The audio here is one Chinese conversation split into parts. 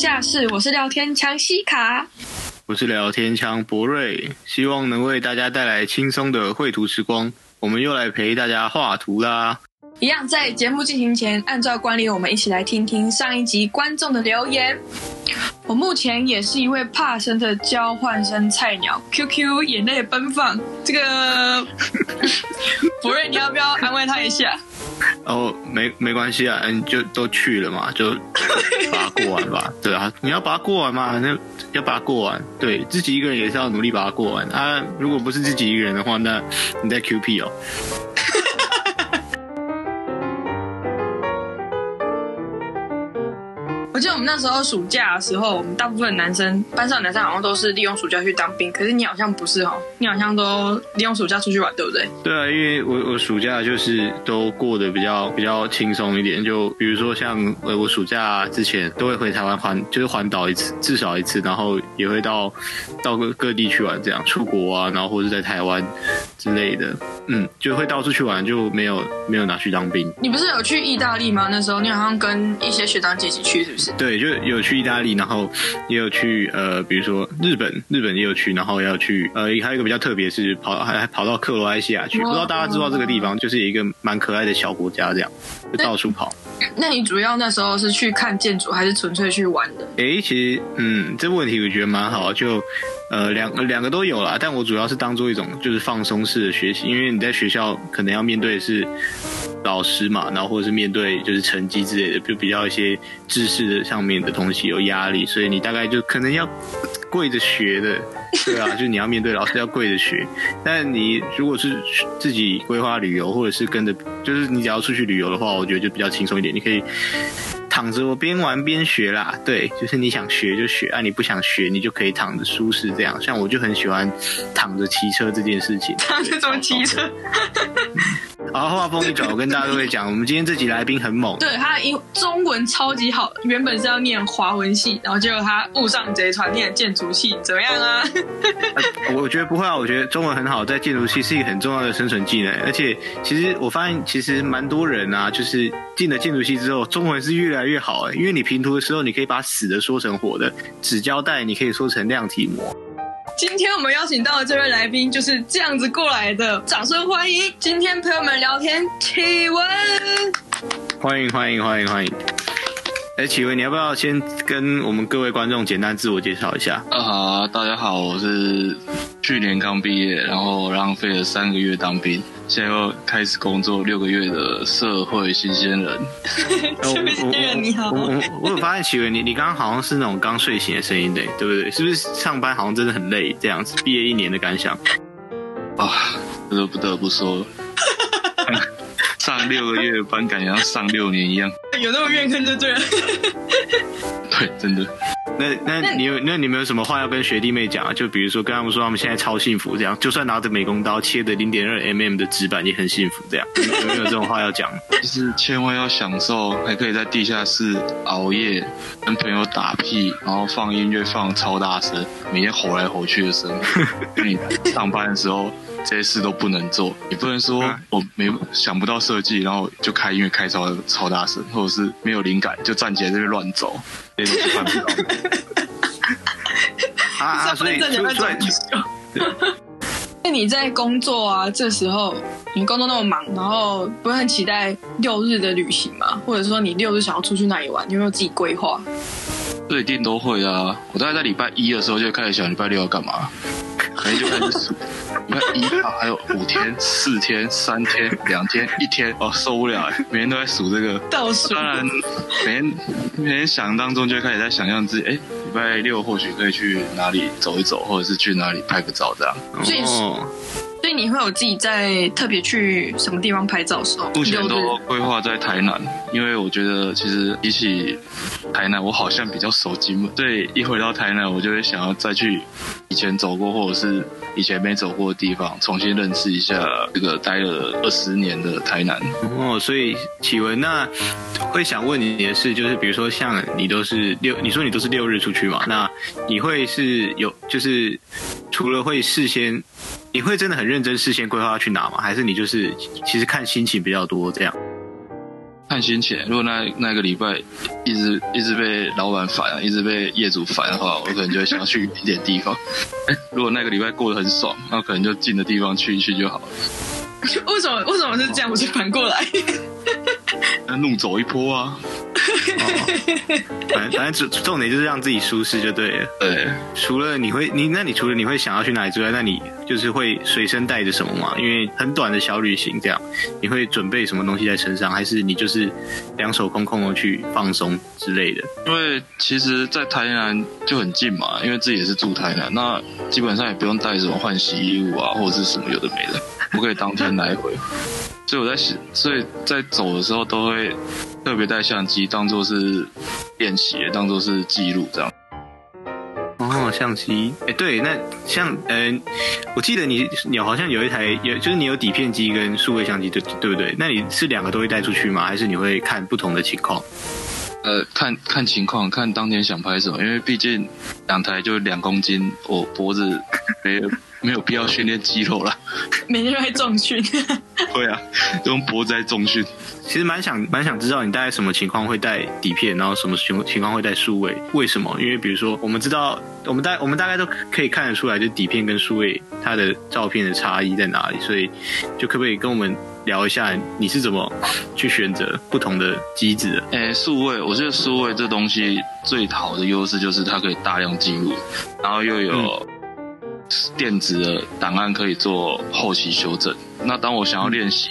下室，我是聊天枪西卡，我是聊天枪博瑞，希望能为大家带来轻松的绘图时光。我们又来陪大家画图啦！一样在节目进行前，按照惯例，我们一起来听听上一集观众的留言。我目前也是一位怕生的交换生菜鸟，QQ 眼泪奔放。这个博瑞，你要不要安慰他一下？哦，没没关系啊，嗯，就都去了嘛，就把它过完吧。对啊，你要把它过完嘛，那要把它过完。对，自己一个人也是要努力把它过完啊。如果不是自己一个人的话，那你在 QP 哦。记得我们那时候暑假的时候，我们大部分男生班上男生好像都是利用暑假去当兵，可是你好像不是哦，你好像都利用暑假出去玩，对不对？对啊，因为我我暑假就是都过得比较比较轻松一点，就比如说像呃我暑假之前都会回台湾环，就是环岛一次，至少一次，然后也会到到各各地去玩，这样出国啊，然后或者在台湾之类的，嗯，就会到处去玩，就没有没有拿去当兵。你不是有去意大利吗？那时候你好像跟一些学长姐一起去，是不是？对，就有去意大利，然后也有去呃，比如说日本，日本也有去，然后要去呃，还有一个比较特别是跑还还跑到克罗埃西亚去，不知道大家知道这个地方，就是一个蛮可爱的小国家，这样就到处跑。那你主要那时候是去看建筑，还是纯粹去玩的？诶，其实嗯，这个问题我觉得蛮好，就呃两两个都有啦，但我主要是当做一种就是放松式的学习，因为你在学校可能要面对的是。老师嘛，然后或者是面对就是成绩之类的，就比较一些知识的上面的东西有压力，所以你大概就可能要跪着学的，对啊，就你要面对老师要跪着学。但你如果是自己规划旅游，或者是跟着，就是你只要出去旅游的话，我觉得就比较轻松一点，你可以。躺着我边玩边学啦，对，就是你想学就学啊，你不想学你就可以躺着舒适这样。像我就很喜欢躺着骑车这件事情。躺着怎么骑车？然后话锋一转，我跟大家都会讲，我们今天这集来宾很猛。对，他英中文超级好，原本是要念华文系，然后结果他误上贼船念建筑系，怎么样啊？我觉得不会啊，我觉得中文很好，在建筑系是一个很重要的生存技能。而且其实我发现，其实蛮多人啊，就是进了建筑系之后，中文是越来越好哎，因为你平图的时候，你可以把死的说成活的，纸胶带你可以说成量体模。今天我们邀请到的这位来宾就是这样子过来的，掌声欢迎！今天陪我们聊天，启文。欢迎欢迎欢迎欢迎！哎，启文，你要不要先跟我们各位观众简单自我介绍一下？啊好，大家好，我是去年刚毕业，然后浪费了三个月当兵。现在又开始工作六个月的社会新鲜人，社会新鲜人你好。我我我有发现奇伟，你你刚刚好像是那种刚睡醒的声音的，对不对？是不是上班好像真的很累这样子？毕业一年的感想啊，这都不得不说，上六个月的班感觉像上六年一样，有那么怨恨就对了。对，真的。那那你有那你们有什么话要跟学弟妹讲啊？就比如说跟他们说他们现在超幸福，这样就算拿着美工刀切的零点二 mm 的纸板也很幸福，这样有没有这种话要讲？就是千万要享受，还可以在地下室熬夜，跟朋友打屁，然后放音乐放超大声，每天吼来吼去的声音。你上班的时候这些事都不能做，你不能说我没想不到设计，然后就开音乐开超超大声，或者是没有灵感就站起来在这边乱走。这些东西办不到。啊啊！所以出来，那你在工作啊？这时候你工作那么忙，然后不是很期待六日的旅行吗？或者说你六日想要出去哪里玩？你有没有自己规划？这一定都会啊！我大概在礼拜一的时候就开始想礼拜六要干嘛。可能就开始数，你看一号还有五天、四天、三天、两天、一天，哦，受不了哎！每天都在数这个倒数。当然，每天每天想当中就开始在想象自己，哎，礼拜六或许可以去哪里走一走，或者是去哪里拍个照这样。所以，所以你会有自己在特别去什么地方拍照的时候？目前都规划在台南，因为我觉得其实比起台南，我好像比较熟金门。对，一回到台南，我就会想要再去。以前走过或者是以前没走过的地方，重新认识一下这个待了二十年的台南。哦，所以启文，那会想问你的是，就是比如说像你都是六，你说你都是六日出去嘛？那你会是有，就是除了会事先，你会真的很认真事先规划要去哪吗？还是你就是其实看心情比较多这样？看心情。如果那那个礼拜一直一直被老板烦，一直被业主烦的话，我可能就会想要去远一点地方。哎，如果那个礼拜过得很爽，那可能就近的地方去一去就好了。为什么为什么是这样？我就反过来，那怒走一波啊！哦、反正反正重点就是让自己舒适就对了。对，除了你会你那你除了你会想要去哪里之外，那你就是会随身带着什么吗？因为很短的小旅行这样，你会准备什么东西在身上，还是你就是两手空空的去放松之类的？因为其实，在台南就很近嘛，因为自己也是住台南，那基本上也不用带什么换洗衣物啊，或者是什么有的没的。我可以当天来回，所以我在写，所以在走的时候都会特别带相机，当做是练习，当做是记录这样。哦，相机，哎，对，那像，嗯、呃，我记得你，你好像有一台，有就是你有底片机跟数位相机，对对不对？那你是两个都会带出去吗？还是你会看不同的情况？呃，看看情况，看当天想拍什么，因为毕竟两台就两公斤，我脖子没有没有必要训练肌肉了。每天都在重训。对啊，用脖子在重训。其实蛮想蛮想知道你大概什么情况会带底片，然后什么情情况会带数位？为什么？因为比如说，我们知道，我们大我们大概都可以看得出来，就底片跟数位它的照片的差异在哪里，所以就可不可以跟我们？聊一下你是怎么去选择不同的机子的？诶，数位，我觉得数位这东西最好的优势就是它可以大量记录，然后又有电子的档案可以做后期修正。那当我想要练习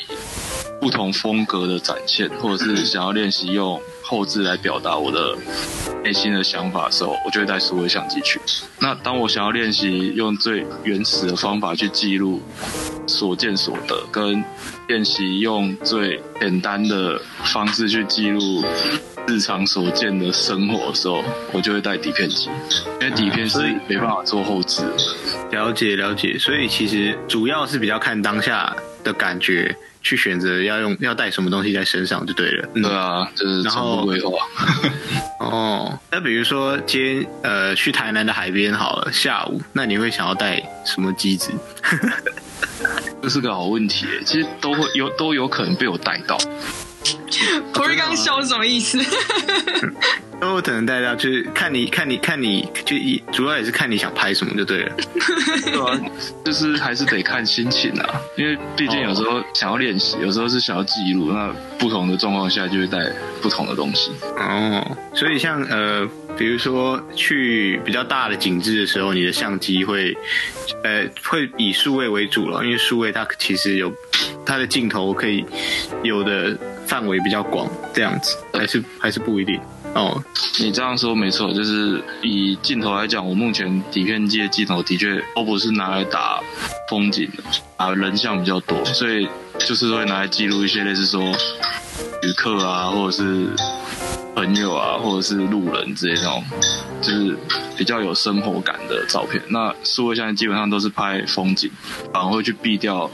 不同风格的展现，或者是 想要练习用后置来表达我的内心的想法的时候，我就会带数位相机去。那当我想要练习用最原始的方法去记录所见所得，跟练习用最简单的方式去记录日常所见的生活的时候，我就会带底片机，因为底片是没办法做后制。了解了解，所以其实主要是比较看当下的感觉去选择要用要带什么东西在身上就对了。嗯、对啊，就是然后规划。哦，那比如说今天呃去台南的海边好了，下午那你会想要带什么机子？这是个好问题，其实都会有都有可能被我带到。不是刚刚笑是什么意思？都有可能带到，就是看你看你看你，就一主要也是看你想拍什么就对了。对啊，就是还是得看心情啊，因为毕竟有时候想要练习，有时候是想要记录，那不同的状况下就会带不同的东西。哦，所以像呃。比如说去比较大的景致的时候，你的相机会，呃，会以数位为主了，因为数位它其实有它的镜头可以有的范围比较广，这样子还是还是不一定哦。你这样说没错，就是以镜头来讲，我目前底片机的镜头的确都不是拿来打风景的，啊，人像比较多，所以就是会拿来记录一些类似说旅客啊，或者是。朋友啊，或者是路人之类那种，就是比较有生活感的照片。那数位相机基本上都是拍风景，反而会去避掉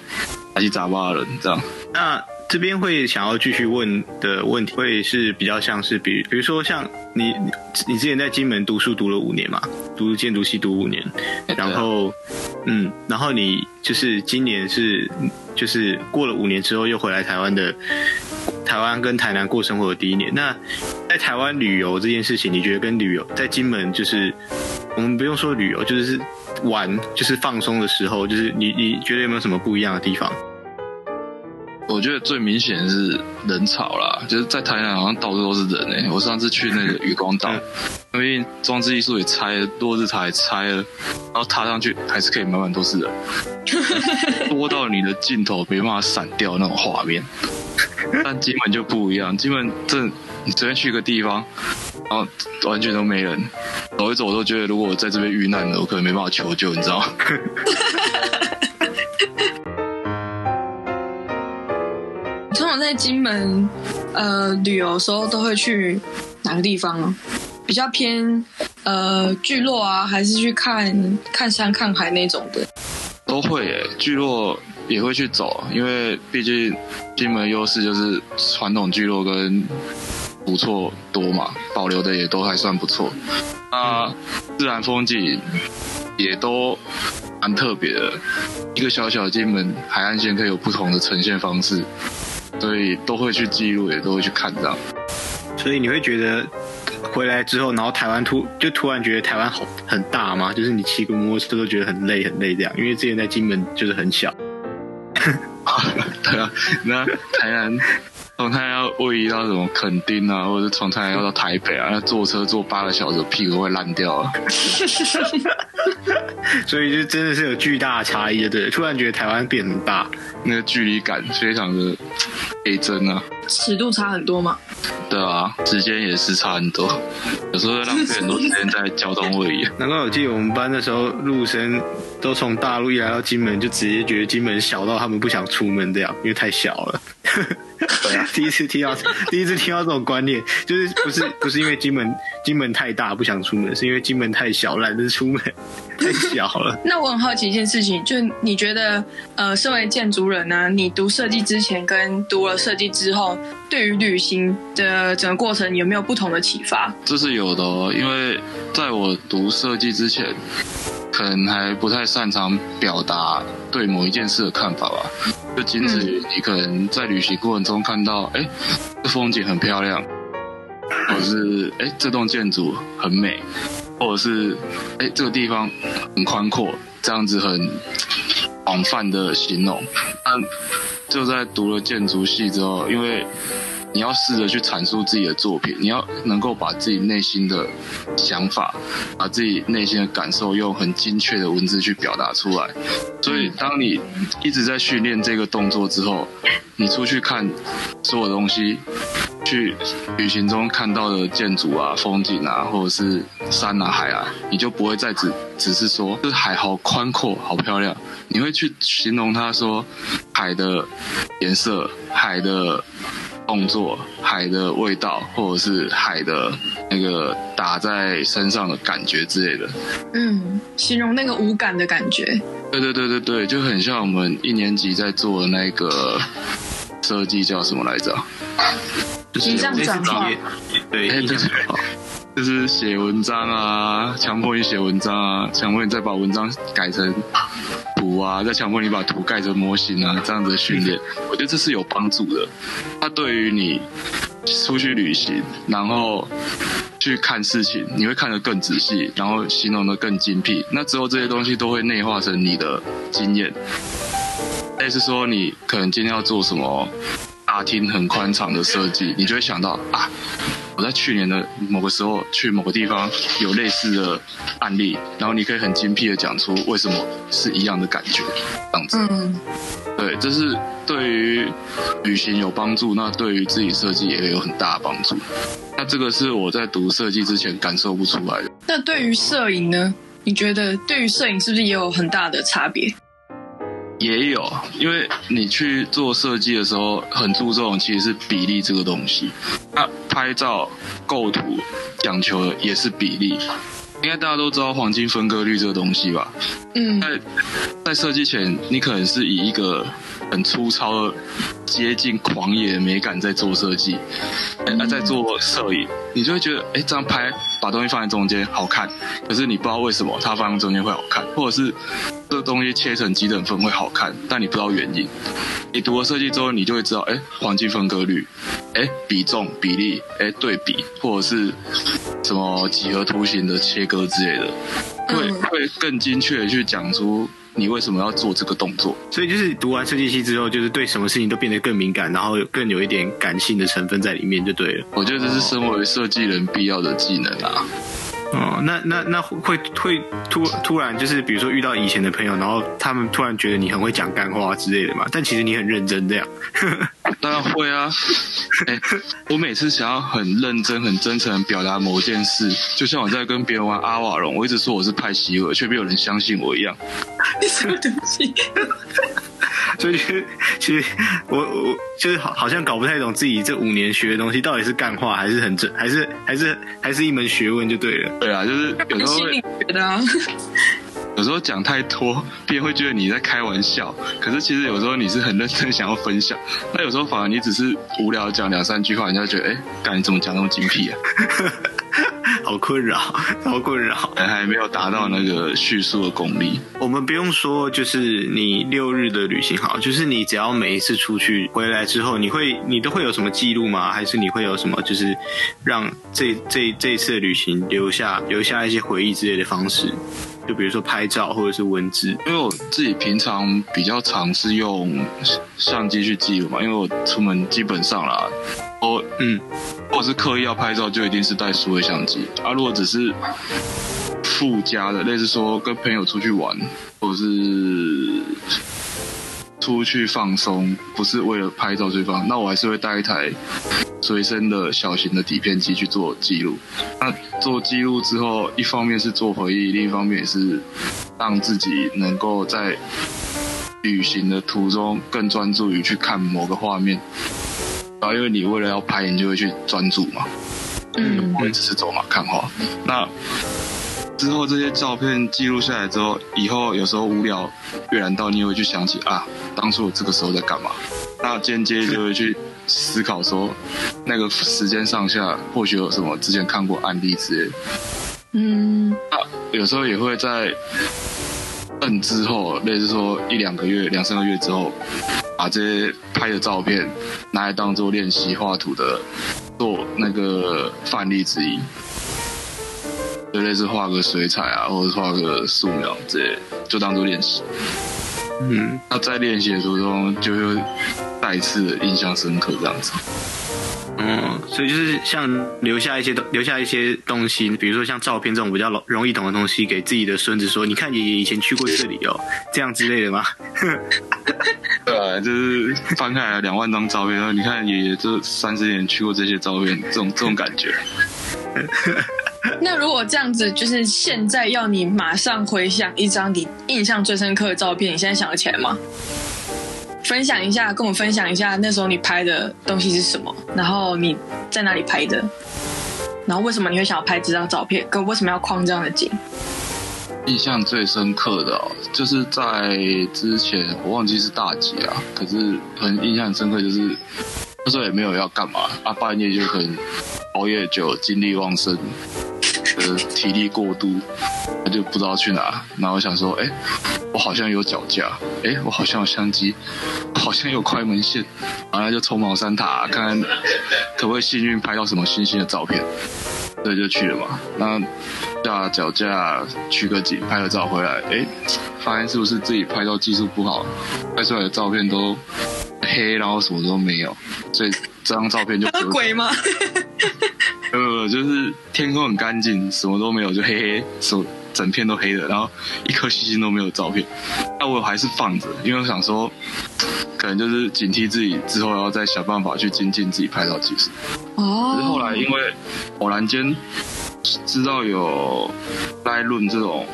杂七杂八的人这样。那这边会想要继续问的问题，会是比较像是，比比如说像你你之前在金门读书读了五年嘛，读建筑系读五年，然后嗯，然后你就是今年是就是过了五年之后又回来台湾的。台湾跟台南过生活的第一年，那在台湾旅游这件事情，你觉得跟旅游在金门就是，我们不用说旅游，就是玩，就是放松的时候，就是你你觉得有没有什么不一样的地方？我觉得最明显的是人潮啦，就是在台南好像到处都是人诶、欸。我上次去那个渔光岛，因为装置艺术也拆了，落日塔也拆了，然后踏上去还是可以满满都是人，多到你的镜头没办法闪掉那种画面。但金门就不一样，金门这你随便去一个地方，然后完全都没人，走一走我都觉得，如果我在这边遇难了，我可能没办法求救，你知道吗？金门，呃，旅游的时候都会去哪个地方啊？比较偏呃聚落啊，还是去看看山看海那种的？都会诶，聚落也会去走，因为毕竟金门优势就是传统聚落跟不错多嘛，保留的也都还算不错。那自然风景也都蛮特别的，一个小小的金门海岸线可以有不同的呈现方式，所以都会去记录，也都会去看这样。所以你会觉得回来之后，然后台湾突就突然觉得台湾好很大吗？就是你骑个摩托车都觉得很累很累这样，因为之前在金门就是很小。对啊，那台南。从台南要位移到什么垦丁啊，或者是从台南要到台北啊，要坐车坐八个小时，屁股会烂掉啊。所以就真的是有巨大的差异，对，突然觉得台湾变很大，那个距离感非常的 倍增啊。尺度差很多吗？对啊，时间也是差很多，有时候会浪费很多时间在交通位移。难怪我记得我们班的时候，陆生都从大陆一来到金门，就直接觉得金门小到他们不想出门这样，因为太小了。对啊，第一次听到，第一次听到这种观念，就是不是不是因为金门金门太大不想出门，是因为金门太小懒得出门，太小了。那我很好奇一件事情，就你觉得呃，身为建筑人呢、啊，你读设计之前跟读了设计之后，对于旅行的整个过程有没有不同的启发？这是有的哦，因为在我读设计之前。可能还不太擅长表达对某一件事的看法吧，就仅止于你可能在旅行过程中看到，哎，这风景很漂亮，或者是哎这栋建筑很美，或者是哎这个地方很宽阔，这样子很广泛的形容。但就在读了建筑系之后，因为你要试着去阐述自己的作品，你要能够把自己内心的想法，把自己内心的感受用很精确的文字去表达出来。所以，当你一直在训练这个动作之后，你出去看所有东西，去旅行中看到的建筑啊、风景啊，或者是山啊、海啊，你就不会再只只是说这海好宽阔、好漂亮，你会去形容它说海的颜色、海的。动作、海的味道，或者是海的那个打在身上的感觉之类的。嗯，形容那个无感的感觉。对对对对对，就很像我们一年级在做的那个设计，叫什么来着？形象转化。对，形象转化。就是写文章啊，强迫你写文章啊，强迫你再把文章改成图啊，再强迫你把图盖成模型啊，这样子的训练，我觉得这是有帮助的。它对于你出去旅行，然后去看事情，你会看得更仔细，然后形容得更精辟。那之后这些东西都会内化成你的经验。类似说，你可能今天要做什么大厅很宽敞的设计，你就会想到啊。我在去年的某个时候去某个地方有类似的案例，然后你可以很精辟的讲出为什么是一样的感觉，这样子。嗯，对，这是对于旅行有帮助，那对于自己设计也有很大的帮助。那这个是我在读设计之前感受不出来的。那对于摄影呢？你觉得对于摄影是不是也有很大的差别？也有，因为你去做设计的时候，很注重其实是比例这个东西。那拍照构图讲求的也是比例，应该大家都知道黄金分割率这个东西吧？嗯，在在设计前，你可能是以一个很粗糙的、接近狂野的美感在做设计，那在做摄影，你就会觉得，哎，这样拍把东西放在中间好看，可是你不知道为什么它放在中间会好看，或者是。这个东西切成几等分会好看，但你不知道原因。你读了设计之后，你就会知道，哎，黄金分割率，哎，比重比例，哎，对比，或者是什么几何图形的切割之类的，会会更精确的去讲出你为什么要做这个动作。所以就是读完设计系之后，就是对什么事情都变得更敏感，然后更有一点感性的成分在里面，就对了。我觉得这是身为设计人必要的技能啊。哦，那那那会会突突然就是比如说遇到以前的朋友，然后他们突然觉得你很会讲干话之类的嘛，但其实你很认真这样。当然会啊，哎，我每次想要很认真、很真诚表达某件事，就像我在跟别人玩阿瓦隆，我一直说我是派西尔，却没有人相信我一样。你什么东西？所以其实，其实我我就是好好像搞不太懂自己这五年学的东西到底是干话还是很正，还是还是还是一门学问就对了。对啊，就是有时候会觉得、啊，有时候讲太多，别人会觉得你在开玩笑。可是其实有时候你是很认真想要分享，那有时候反而你只是无聊讲两三句话，人家觉得哎，干、欸、你怎么讲那么精辟啊？好困扰，好困扰，还还没有达到那个叙述的功力。我们不用说，就是你六日的旅行好，就是你只要每一次出去回来之后，你会你都会有什么记录吗？还是你会有什么就是让这这这一次的旅行留下留下一些回忆之类的方式？就比如说拍照或者是文字，因为我自己平常比较常是用相机去记录嘛，因为我出门基本上啦，嗯，如果是刻意要拍照，就一定是带数位相机啊。如果只是附加的，类似说跟朋友出去玩，或者是出去放松，不是为了拍照去放，那我还是会带一台。随身的小型的底片机去做记录，那做记录之后，一方面是做回忆，另一方面也是让自己能够在旅行的途中更专注于去看某个画面。然后，因为你为了要拍，你就会去专注嘛，嗯，不会只是走马看花。那之后这些照片记录下来之后，以后有时候无聊阅览到，你也会去想起啊，当初我这个时候在干嘛？那间接就会去。思考说，那个时间上下或许有什么之前看过案例之类的。嗯，那有时候也会在嗯之后，类似说一两个月、两三个月之后，把这些拍的照片拿来当做练习画图的做那个范例之一，就类似画个水彩啊，或者画个素描之类，就当做练习。嗯，那在练习的途中就会。再次印象深刻这样子，嗯，所以就是像留下一些东留下一些东西，比如说像照片这种比较容易懂的东西，给自己的孙子说：“你看爷爷以前去过这里哦，这样之类的吗？”对啊，就是翻开来两万张照片，然后你看爷爷这三十年去过这些照片，这种 这种感觉。那如果这样子，就是现在要你马上回想一张你印象最深刻的照片，你现在想得起来吗？分享一下，跟我分享一下那时候你拍的东西是什么，然后你在哪里拍的，然后为什么你会想要拍这张照片，跟为什么要框这样的景？印象最深刻的哦，就是在之前我忘记是大几啊，可是很印象深刻，就是那时候也没有要干嘛啊，半夜就可能熬夜久，精力旺盛。呃，体力过度，他就不知道去哪。然后我想说，哎，我好像有脚架，哎，我好像有相机，好像有快门线，然后就冲毛山塔，看看可不可以幸运拍到什么新鲜的照片。对，就去了嘛。那架脚架取个景，拍个照回来，哎，发现是不是自己拍照技术不好，拍出来的照片都黑，然后什么都没有，所以这张照片就有 鬼吗？呃，就是天空很干净，什么都没有，就黑黑，手整片都黑的，然后一颗星星都没有照片。那我还是放着，因为我想说，可能就是警惕自己之后要再想办法去精进自己拍照技术。哦。可是后来因为偶然间知道有 Lightroom 这种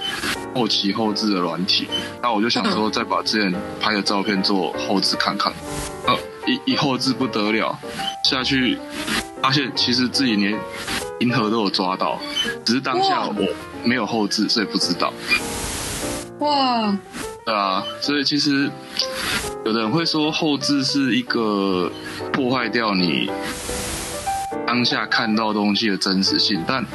后期后置的软体，那我就想说再把之前拍的照片做后置看看。呃，一一后置不得了，下去。发现其实自己连银河都有抓到，只是当下我没有后置，所以不知道。哇！对啊，所以其实有的人会说后置是一个破坏掉你当下看到东西的真实性，但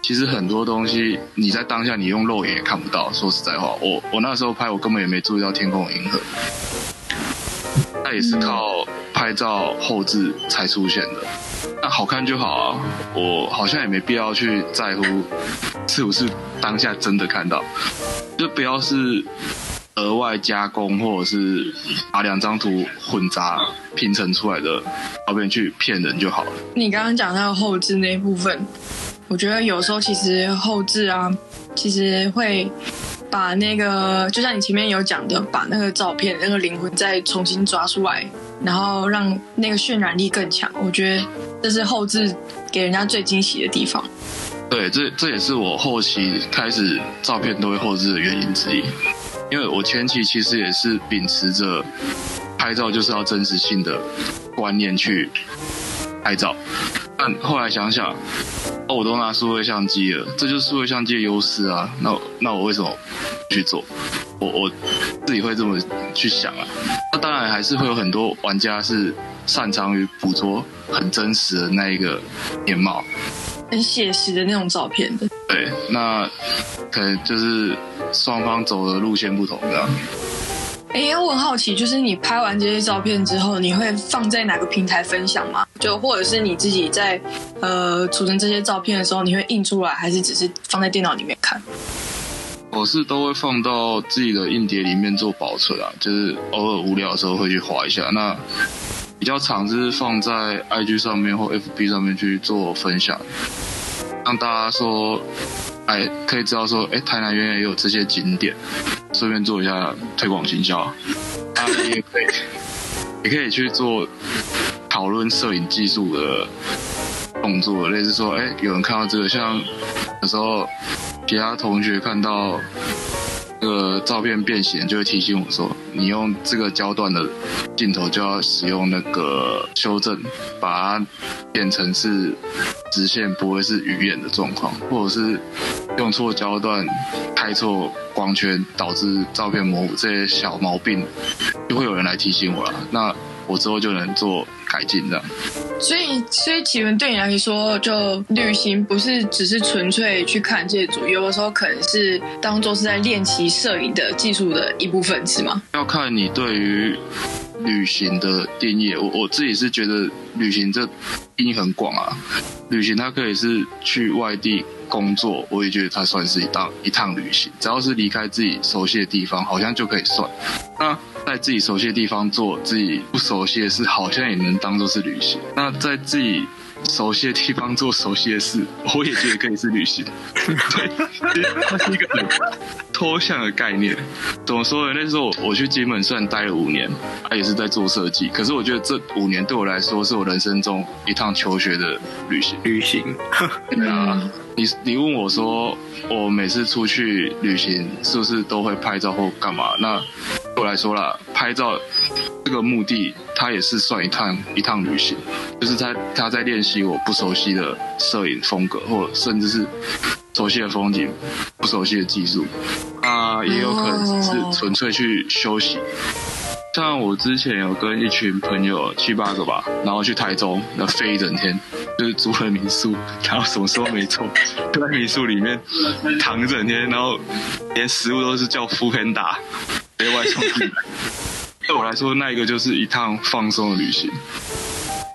其实很多东西你在当下你用肉眼也看不到。说实在话，我我那时候拍，我根本也没注意到天空有银河，那也是靠拍照后置才出现的。那好看就好啊，我好像也没必要去在乎是不是当下真的看到，就不要是额外加工或者是把两张图混杂拼成出来的照片去骗人就好了。你刚刚讲到后置那部分，我觉得有时候其实后置啊，其实会把那个就像你前面有讲的，把那个照片那个灵魂再重新抓出来。然后让那个渲染力更强，我觉得这是后置给人家最惊喜的地方。对，这这也是我后期开始照片都会后置的原因之一。因为我前期其实也是秉持着拍照就是要真实性的观念去拍照，但后来想想，哦，我都拿数位相机了，这就是数位相机的优势啊。那那我为什么去做？我我自己会这么去想啊。那当然还是会有很多玩家是擅长于捕捉很真实的那一个面貌，很写实的那种照片的。对，那可能就是双方走的路线不同，这样。哎，我很好奇，就是你拍完这些照片之后，你会放在哪个平台分享吗？就或者是你自己在呃储存这些照片的时候，你会印出来，还是只是放在电脑里面看？我是都会放到自己的硬碟里面做保存啊，就是偶尔无聊的时候会去滑一下。那比较常是放在 IG 上面或 FB 上面去做分享，让大家说。哎，可以知道说，哎，台南原来也有这些景点，顺便做一下推广行销。啊，你也可以，也可以去做讨论摄影技术的动作，类似说，哎，有人看到这个，像有时候其他同学看到。这个照片变形，就会提醒我说，你用这个焦段的镜头就要使用那个修正，把它变成是直线，不会是鱼眼的状况，或者是用错焦段、拍错光圈，导致照片模糊这些小毛病，就会有人来提醒我了。那我之后就能做。改进这样，所以所以启文对你来说，就旅行不是只是纯粹去看建筑，有的时候可能是当做是在练习摄影的技术的一部分，是吗？要看你对于旅行的定义。我我自己是觉得旅行这定义很广啊，旅行它可以是去外地工作，我也觉得它算是一趟一趟旅行，只要是离开自己熟悉的地方，好像就可以算。那在自己熟悉的地方做自己不熟悉的事，好像也能当做是旅行。那在自己熟悉的地方做熟悉的事，我也觉得可以是旅行。对，它是一个很抽象的概念。怎么说呢？那时候我去金门虽然待了五年，他也是在做设计，可是我觉得这五年对我来说是我人生中一趟求学的旅行。旅行。对啊，你你问我说，我每次出去旅行是不是都会拍照或干嘛？那对我来说啦，拍照这个目的，它也是算一趟一趟旅行，就是他他在练习我不熟悉的摄影风格，或甚至是熟悉的风景、不熟悉的技术，啊，也有可能是纯粹去休息。像我之前有跟一群朋友七八个吧，然后去台中，那飞一整天，就是租了民宿，然后什么时候没错，就在民宿里面躺一整天，然后连食物都是叫 foodpanda。别外送进来，对我来说，那一个就是一趟放松的旅行。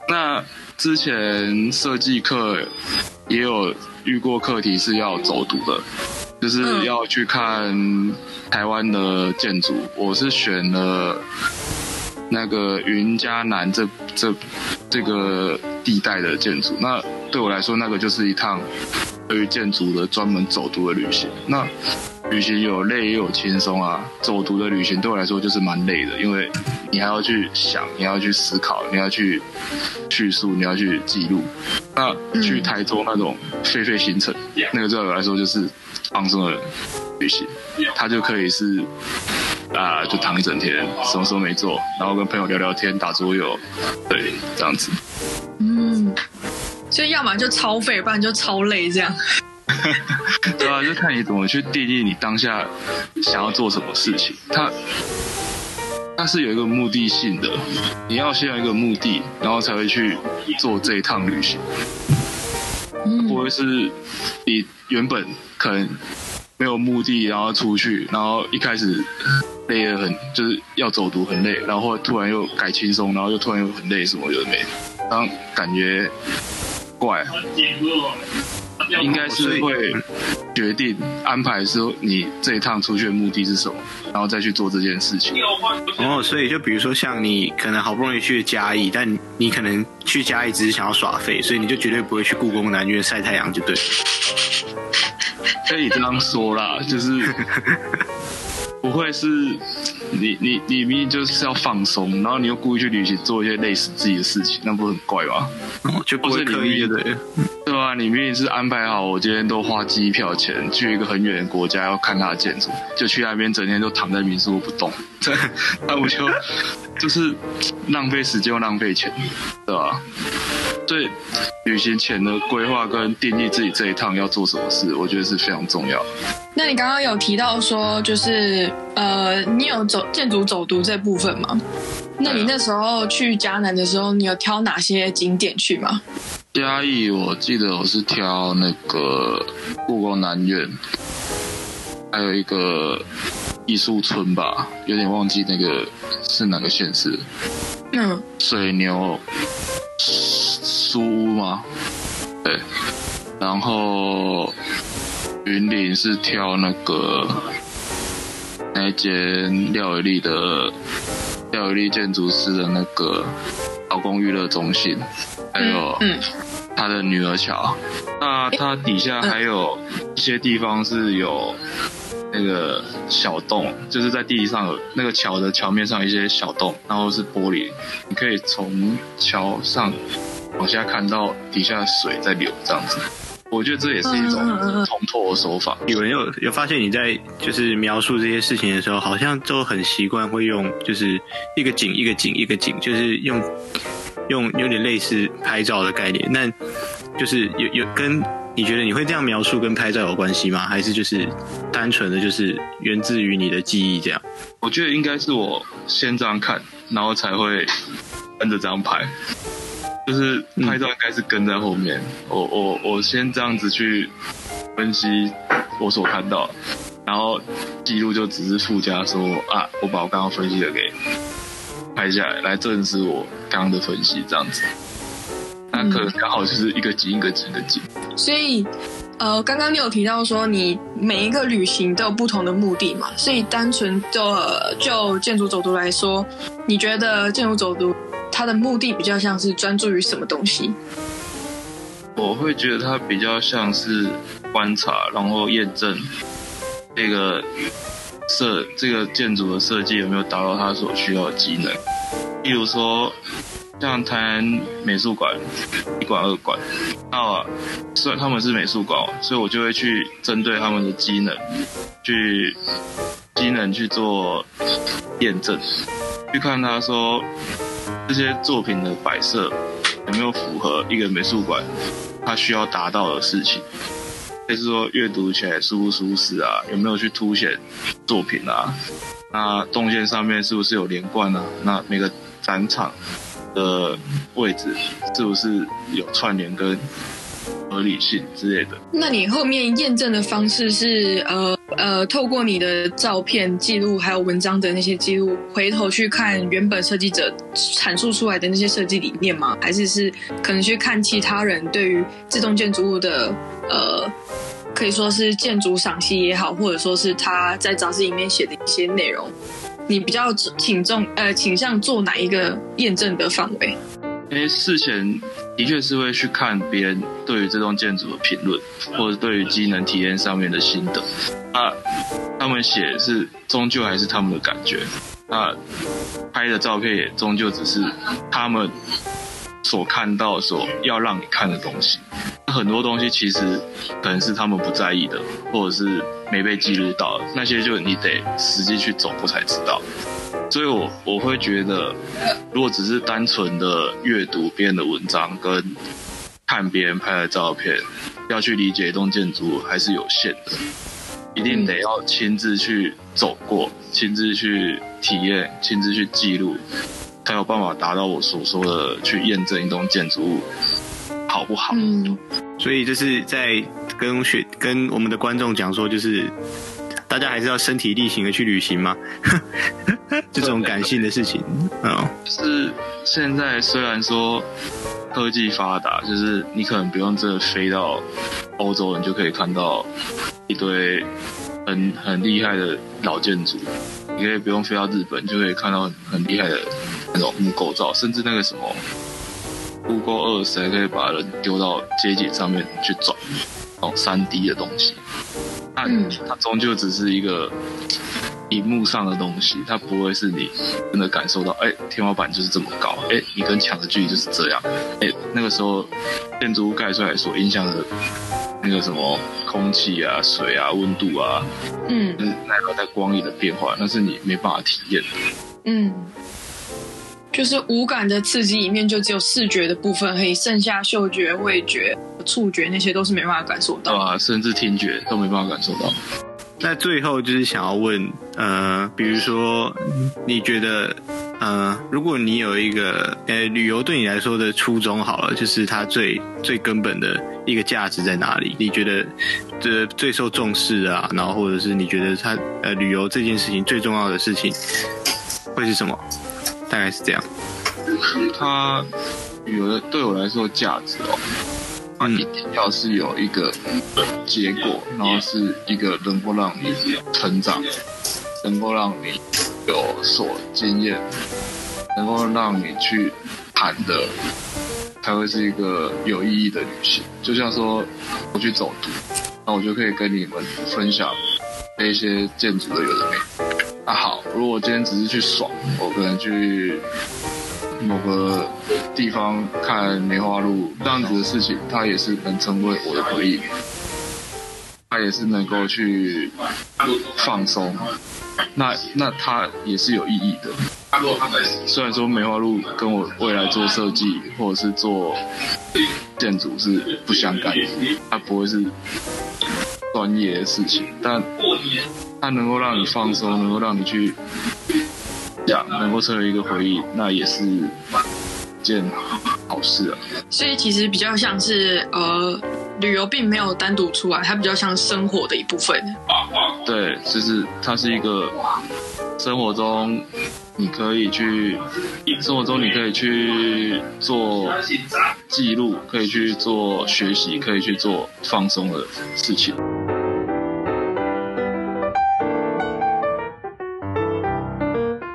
那之前设计课也有遇过课题是要走读的，就是要去看台湾的建筑。我是选了那个云嘉南这这这个地带的建筑。那对我来说，那个就是一趟对于建筑的专门走读的旅行。那旅行有累也有轻松啊，走读的旅行对我来说就是蛮累的，因为你还要去想，你要去思考，你要去 叙述，你要去记录。那去台中那种废废行程，那个对我来说就是放松的旅行，它就可以是啊、呃，就躺一整天，什么时候没做，然后跟朋友聊聊天、打桌游，对，这样子。嗯，所以要么就超废，不然就超累，这样。对啊，就看你怎么去定义你当下想要做什么事情。它它是有一个目的性的，你要先有一个目的，然后才会去做这一趟旅行。不会是你原本可能没有目的，然后出去，然后一开始累得很，就是要走读很累，然后突然又改轻松，然后又突然又很累，什么有的没的，然后感觉怪。应该是会决定安排说你这一趟出去的目的是什么，然后再去做这件事情。哦，所以就比如说像你可能好不容易去嘉义，但你可能去嘉义只是想要耍废，所以你就绝对不会去故宫南院晒太阳，就对。可以这样说啦，就是 不会是你你你明明就是要放松，然后你又故意去旅行做一些累死自己的事情，那不是很怪吗？哦，就不是刻意的。对啊，你明明是安排好，我今天都花机票钱去一个很远的国家要看它的建筑，就去那边整天都躺在民宿不动，对 那我就就是浪费时间又浪费钱，对吧？对，旅行前的规划跟定义自己这一趟要做什么事，我觉得是非常重要。那你刚刚有提到说，就是呃，你有走建筑走读这部分吗？那你那时候去迦南的时候，你有挑哪些景点去吗？嘉义，我记得我是挑那个故宫南院，还有一个艺术村吧，有点忘记那个是哪个县市。嗯，水牛书屋吗？对，然后云林是挑那个那间廖有利的廖有利建筑师的那个劳工娱乐中心，还有他的女儿桥。那它底下还有一些地方是有那个小洞，就是在地上有那个桥的桥面上一些小洞，然后是玻璃，你可以从桥上。往下看到底下水在流，这样子，我觉得这也是一种通透的手法。有人有有发现你在就是描述这些事情的时候，好像都很习惯会用就是一个景一个景一个景，就是用用有点类似拍照的概念。那就是有有跟你觉得你会这样描述跟拍照有关系吗？还是就是单纯的就是源自于你的记忆这样？我觉得应该是我先这样看，然后才会跟着这样拍。就是拍照应该是跟在后面，嗯、我我我先这样子去分析我所看到，然后记录就只是附加说啊，我把我刚刚分析的给拍下来，来证实我刚刚的分析这样子。那可能刚好就是一个景一个景一个景。所以，呃，刚刚你有提到说你每一个旅行都有不同的目的嘛？所以单纯就、呃、就建筑走读来说，你觉得建筑走读？它的目的比较像是专注于什么东西？我会觉得它比较像是观察，然后验证这个设这个建筑的设计有没有达到它所需要的机能。例如说，像台南美术馆一馆、二馆，那虽然他们是美术馆，所以我就会去针对他们的机能，去机能去做验证，去看他说。这些作品的摆设有没有符合一个美术馆它需要达到的事情？就是说阅读起来舒不舒适啊？有没有去凸显作品啊？那动线上面是不是有连贯啊？那每个展场的位置是不是有串联跟合理性之类的？那你后面验证的方式是呃？呃，透过你的照片记录，还有文章的那些记录，回头去看原本设计者阐述出来的那些设计理念吗？还是是可能去看其他人对于这栋建筑物的呃，可以说是建筑赏析也好，或者说是他在杂志里面写的一些内容，你比较倾重呃倾向做哪一个验证的范围？因为事前的确是会去看别人对于这栋建筑的评论，或者对于机能体验上面的心得。那他们写是终究还是他们的感觉，那拍的照片也终究只是他们所看到、所要让你看的东西。很多东西其实可能是他们不在意的，或者是没被记录到，那些就你得实际去走过才知道。所以我我会觉得，如果只是单纯的阅读别人的文章跟看别人拍的照片，要去理解一栋建筑物还是有限的，一定得要亲自去走过，亲自去体验，亲自去记录，才有办法达到我所说的去验证一栋建筑物好不好。所以就是在跟学跟我们的观众讲说，就是。大家还是要身体力行的去旅行吗？这种感性的事情啊，就是现在虽然说科技发达，就是你可能不用真的飞到欧洲，你就可以看到一堆很很厉害的老建筑；你可以不用飞到日本，就可以看到很很厉害的那种木构造，甚至那个什么 Google Earth 还可以把人丢到街景上面去转那种三 D 的东西。那它终究只是一个荧幕上的东西，它不会是你真的感受到，哎、欸，天花板就是这么高，哎、欸，你跟墙的距离就是这样，哎、欸，那个时候建筑物盖出来所影响的那个什么空气啊、水啊、温度啊，嗯，就是奈何在光影的变化，那是你没办法体验的，嗯。就是五感的刺激里面，就只有视觉的部分可以，剩下嗅觉、味觉、触觉那些都是没办法感受到。啊，甚至听觉都没办法感受到。那最后就是想要问，呃，比如说，你觉得呃，如果你有一个呃旅游对你来说的初衷好了，就是它最最根本的一个价值在哪里？你觉得这最受重视啊，然后或者是你觉得它呃旅游这件事情最重要的事情会是什么？大概是这样。它有的对我来说价值哦，它一定要是有一个结果，然后是一个能够让你成长，能够让你。有所经验，能够让你去谈的，才会是一个有意义的旅行。就像说，我去走读，那我就可以跟你们分享那些建筑的有的没。那好，如果我今天只是去爽，我可能去某个地方看梅花鹿这样子的事情，它也是能成为我的回忆，它也是能够去放松。那那它也是有意义的。虽然说梅花鹿跟我未来做设计或者是做建筑是不相干的，它不会是专业的事情，但它能够让你放松，能够让你去想，能够成为一个回忆，那也是件好事啊。所以其实比较像是呃。旅游并没有单独出来，它比较像生活的一部分。对，就是它是一个生活中你可以去，生活中你可以去做记录，可以去做学习，可以去做放松的事情。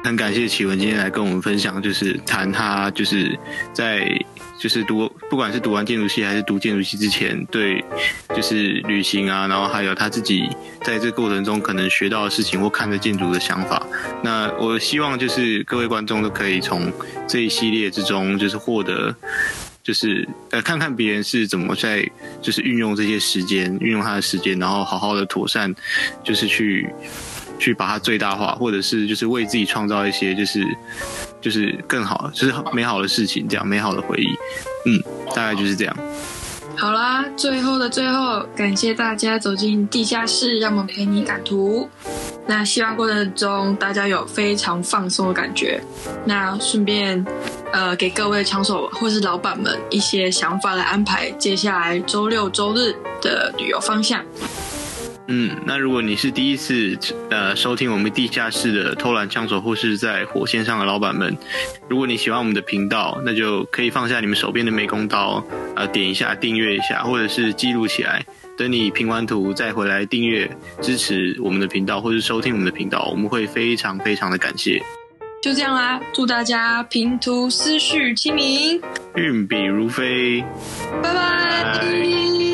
很感谢启文今天来跟我们分享，就是谈他就是在。就是读，不管是读完建筑系还是读建筑系之前，对，就是旅行啊，然后还有他自己在这过程中可能学到的事情或看着建筑的想法。那我希望就是各位观众都可以从这一系列之中，就是获得，就是呃看看别人是怎么在就是运用这些时间，运用他的时间，然后好好的妥善，就是去。去把它最大化，或者是就是为自己创造一些就是就是更好，就是美好的事情，这样美好的回忆，嗯，大概就是这样。好啦，最后的最后，感谢大家走进地下室，让我们陪你赶图。那希望过程中大家有非常放松的感觉。那顺便呃给各位枪手或是老板们一些想法来安排接下来周六周日的旅游方向。嗯，那如果你是第一次呃收听我们地下室的偷懒枪手或是在火线上的老板们，如果你喜欢我们的频道，那就可以放下你们手边的美工刀，呃，点一下订阅一下，或者是记录起来，等你评完图再回来订阅支持我们的频道，或是收听我们的频道，我们会非常非常的感谢。就这样啦，祝大家平图思绪清明，运笔如飞，拜拜。